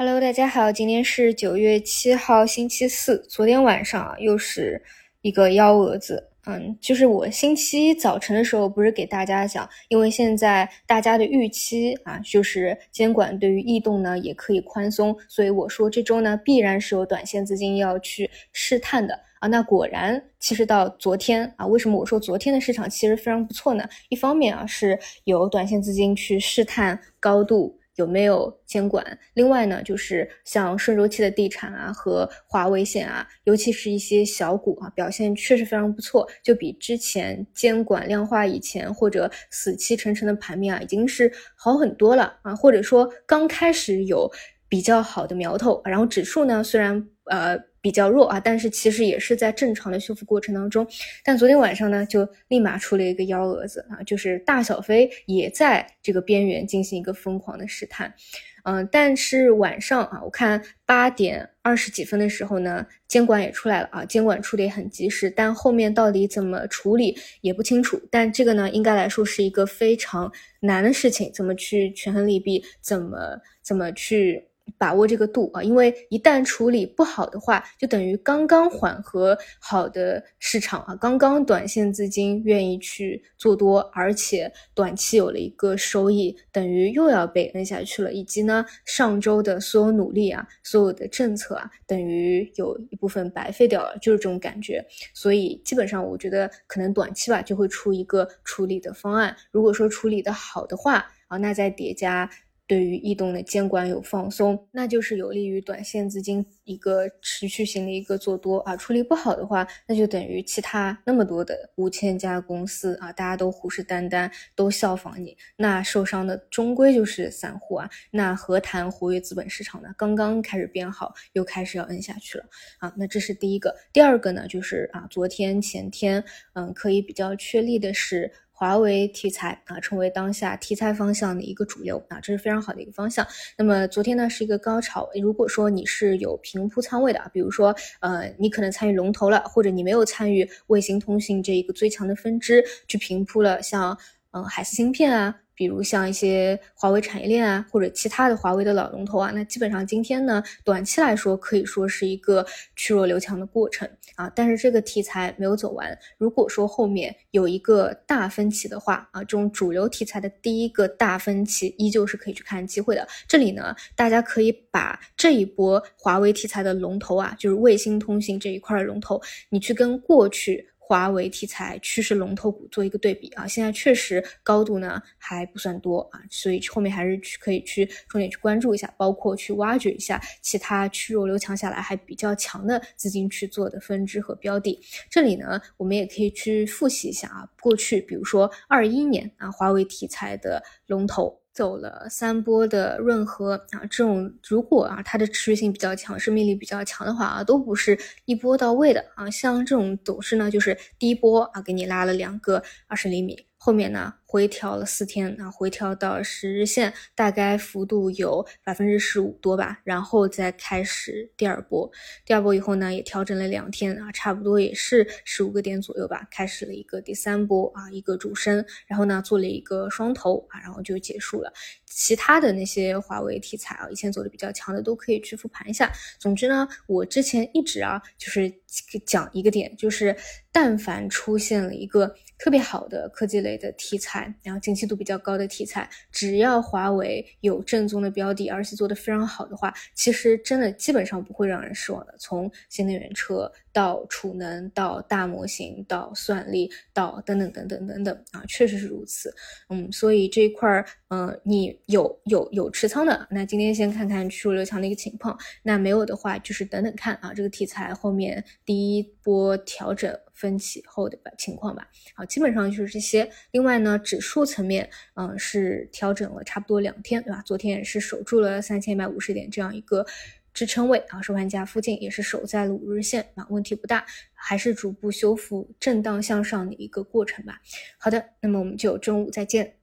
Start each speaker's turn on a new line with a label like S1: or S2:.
S1: Hello，大家好，今天是九月七号，星期四。昨天晚上啊，又是一个幺蛾子。嗯，就是我星期一早晨的时候，不是给大家讲，因为现在大家的预期啊，就是监管对于异动呢也可以宽松，所以我说这周呢必然是有短线资金要去试探的啊。那果然，其实到昨天啊，为什么我说昨天的市场其实非常不错呢？一方面啊，是有短线资金去试探高度。有没有监管？另外呢，就是像顺周期的地产啊和华为线啊，尤其是一些小股啊，表现确实非常不错，就比之前监管量化以前或者死气沉沉的盘面啊，已经是好很多了啊，或者说刚开始有比较好的苗头。然后指数呢，虽然呃。比较弱啊，但是其实也是在正常的修复过程当中。但昨天晚上呢，就立马出了一个幺蛾子啊，就是大小飞也在这个边缘进行一个疯狂的试探。嗯，但是晚上啊，我看八点二十几分的时候呢，监管也出来了啊，监管出的也很及时，但后面到底怎么处理也不清楚。但这个呢，应该来说是一个非常难的事情，怎么去权衡利弊，怎么怎么去。把握这个度啊，因为一旦处理不好的话，就等于刚刚缓和好的市场啊，刚刚短线资金愿意去做多，而且短期有了一个收益，等于又要被摁下去了。以及呢，上周的所有努力啊，所有的政策啊，等于有一部分白费掉了，就是这种感觉。所以基本上，我觉得可能短期吧，就会出一个处理的方案。如果说处理的好的话啊，那再叠加。对于异动的监管有放松，那就是有利于短线资金一个持续性的一个做多啊。处理不好的话，那就等于其他那么多的五千家公司啊，大家都虎视眈眈，都效仿你，那受伤的终归就是散户啊。那何谈活跃资本市场呢？刚刚开始变好，又开始要摁下去了啊。那这是第一个，第二个呢，就是啊，昨天前天，嗯，可以比较确立的是。华为题材啊，成为当下题材方向的一个主流啊，这是非常好的一个方向。那么昨天呢是一个高潮，如果说你是有平铺仓位的啊，比如说呃你可能参与龙头了，或者你没有参与卫星通信这一个最强的分支去平铺了，像嗯海思芯片啊。比如像一些华为产业链啊，或者其他的华为的老龙头啊，那基本上今天呢，短期来说可以说是一个去弱留强的过程啊。但是这个题材没有走完，如果说后面有一个大分歧的话啊，这种主流题材的第一个大分歧依旧是可以去看机会的。这里呢，大家可以把这一波华为题材的龙头啊，就是卫星通信这一块的龙头，你去跟过去。华为题材趋势龙头股做一个对比啊，现在确实高度呢还不算多啊，所以后面还是去可以去重点去关注一下，包括去挖掘一下其他去弱留强下来还比较强的资金去做的分支和标的。这里呢，我们也可以去复习一下啊，过去比如说二一年啊，华为题材的龙头。走了三波的润和啊，这种如果啊它的持续性比较强，生命力比较强的话啊，都不是一波到位的啊。像这种走势呢，就是第一波啊给你拉了两个二十厘米，后面呢。回调了四天啊，回调到十日线，大概幅度有百分之十五多吧，然后再开始第二波，第二波以后呢，也调整了两天啊，差不多也是十五个点左右吧，开始了一个第三波啊，一个主升，然后呢做了一个双头啊，然后就结束了。其他的那些华为题材啊，以前走的比较强的都可以去复盘一下。总之呢，我之前一直啊，就是讲一个点，就是但凡出现了一个特别好的科技类的题材。然后，景气度比较高的题材，只要华为有正宗的标的，而且做的非常好的话，其实真的基本上不会让人失望的。从新能源车到储能，到大模型，到算力，到等等等等等等啊，确实是如此。嗯，所以这一块儿，嗯，你有有有持仓的，那今天先看看去弱留强的一个情况。那没有的话，就是等等看啊，这个题材后面第一波调整分歧后的情况吧。好，基本上就是这些。另外呢。指数层面，嗯，是调整了差不多两天，对吧？昨天也是守住了三千一百五十点这样一个支撑位啊，收盘价附近也是守在了五日线啊，问题不大，还是逐步修复震荡向上的一个过程吧。好的，那么我们就中午再见。